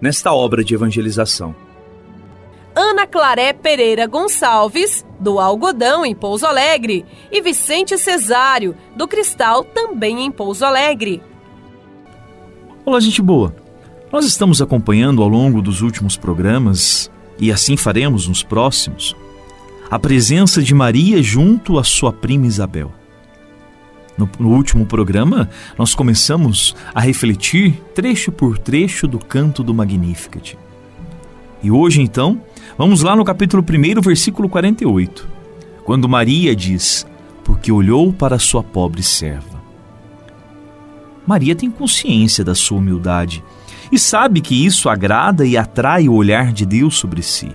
nesta obra de evangelização. Ana Claré Pereira Gonçalves, do Algodão, em Pouso Alegre, e Vicente Cesário, do Cristal, também em Pouso Alegre. Olá, gente boa! Nós estamos acompanhando ao longo dos últimos programas, e assim faremos nos próximos, a presença de Maria junto à sua prima Isabel. No, no, último programa, nós começamos a refletir trecho por trecho do canto do Magnificat. E hoje, então, vamos lá no capítulo 1, versículo 48, quando Maria diz: Porque olhou para sua pobre serva. Maria tem consciência da sua humildade e sabe que isso agrada e atrai o olhar de Deus sobre si.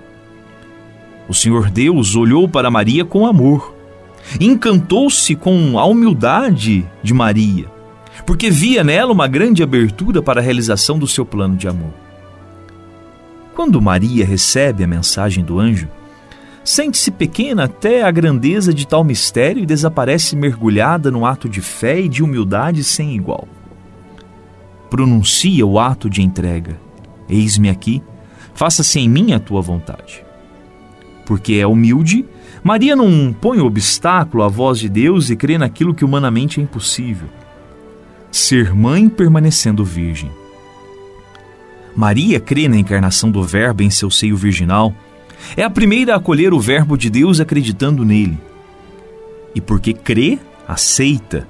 O Senhor Deus olhou para Maria com amor encantou-se com a humildade de Maria, porque via nela uma grande abertura para a realização do seu plano de amor. Quando Maria recebe a mensagem do anjo, sente-se pequena até a grandeza de tal mistério e desaparece mergulhada num ato de fé e de humildade sem igual. Pronuncia o ato de entrega: Eis-me aqui, faça-se em mim a tua vontade. Porque é humilde Maria não põe obstáculo à voz de Deus e crê naquilo que humanamente é impossível. Ser mãe permanecendo virgem. Maria crê na encarnação do Verbo em seu seio virginal. É a primeira a acolher o Verbo de Deus acreditando nele. E porque crê, aceita.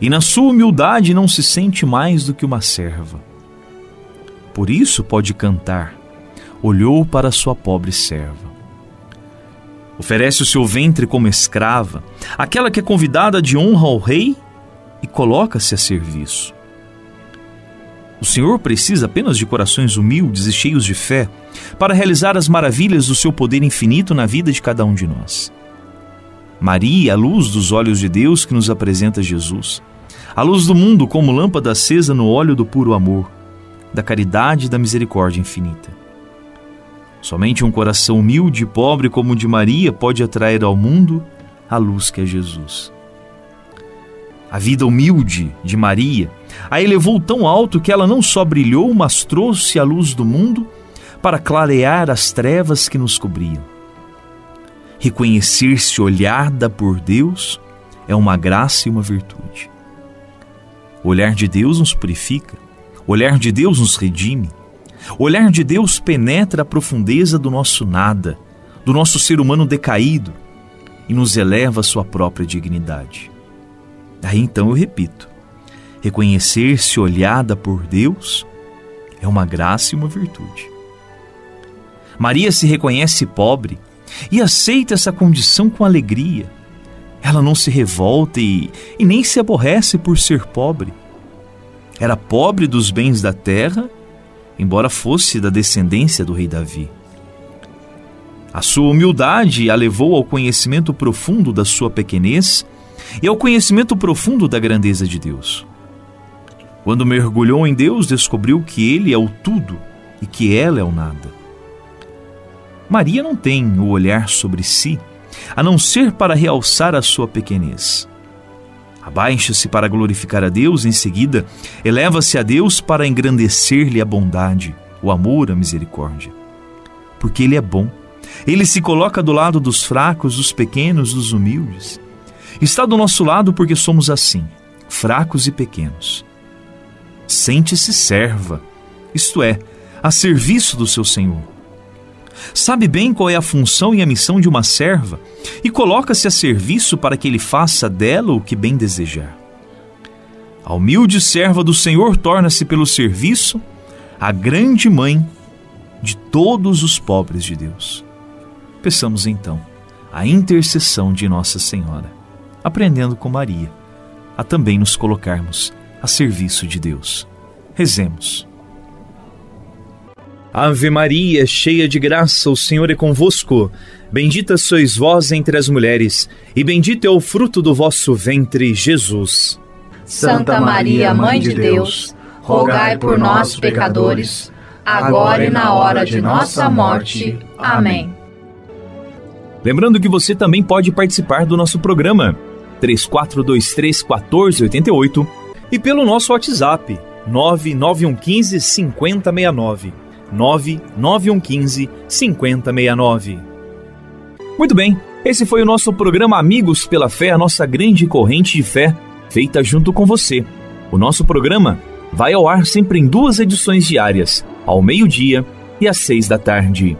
E na sua humildade não se sente mais do que uma serva. Por isso pode cantar: olhou para sua pobre serva. Oferece o seu ventre como escrava, aquela que é convidada de honra ao rei e coloca-se a serviço. O Senhor precisa apenas de corações humildes e cheios de fé para realizar as maravilhas do seu poder infinito na vida de cada um de nós. Maria, a luz dos olhos de Deus que nos apresenta Jesus, a luz do mundo como lâmpada acesa no óleo do puro amor, da caridade e da misericórdia infinita. Somente um coração humilde e pobre como o de Maria pode atrair ao mundo a luz que é Jesus. A vida humilde de Maria a elevou tão alto que ela não só brilhou, mas trouxe a luz do mundo para clarear as trevas que nos cobriam. Reconhecer-se olhada por Deus é uma graça e uma virtude. O olhar de Deus nos purifica, o olhar de Deus nos redime, o olhar de Deus penetra a profundeza do nosso nada, do nosso ser humano decaído e nos eleva à sua própria dignidade. Aí então eu repito: reconhecer-se olhada por Deus é uma graça e uma virtude. Maria se reconhece pobre e aceita essa condição com alegria. Ela não se revolta e, e nem se aborrece por ser pobre. Era pobre dos bens da terra embora fosse da descendência do rei Davi. A sua humildade a levou ao conhecimento profundo da sua pequenez e ao conhecimento profundo da grandeza de Deus. Quando mergulhou em Deus, descobriu que Ele é o tudo e que ela é o nada. Maria não tem o olhar sobre si a não ser para realçar a sua pequenez. Abaixa-se para glorificar a Deus, em seguida, eleva-se a Deus para engrandecer-lhe a bondade, o amor, a misericórdia. Porque Ele é bom. Ele se coloca do lado dos fracos, dos pequenos, dos humildes. Está do nosso lado porque somos assim, fracos e pequenos. Sente-se serva, isto é, a serviço do seu Senhor. Sabe bem qual é a função e a missão de uma serva e coloca-se a serviço para que ele faça dela o que bem desejar. A humilde serva do Senhor torna-se pelo serviço a grande mãe de todos os pobres de Deus. Peçamos então a intercessão de Nossa Senhora, aprendendo com Maria, a também nos colocarmos a serviço de Deus. Rezemos. Ave Maria, cheia de graça, o Senhor é convosco. Bendita sois vós entre as mulheres, e bendito é o fruto do vosso ventre, Jesus. Santa Maria, Mãe de Deus, rogai por nós, pecadores, agora e na hora de nossa morte. Amém. Lembrando que você também pode participar do nosso programa 3423 1488 e pelo nosso WhatsApp 99115 5069. 99115 5069. Muito bem, esse foi o nosso programa Amigos pela Fé, a nossa grande corrente de fé, feita junto com você. O nosso programa vai ao ar sempre em duas edições diárias, ao meio-dia e às seis da tarde.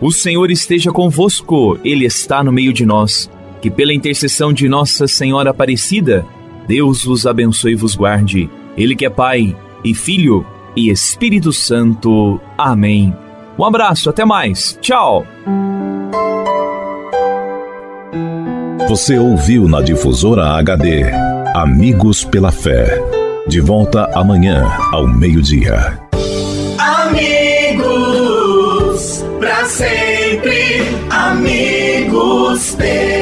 O Senhor esteja convosco, Ele está no meio de nós. Que pela intercessão de Nossa Senhora Aparecida, Deus vos abençoe e vos guarde. Ele que é Pai e Filho e Espírito Santo. Amém. Um abraço, até mais. Tchau. Você ouviu na difusora HD Amigos pela Fé. De volta amanhã ao meio-dia. Amigos, para sempre. Amigos pela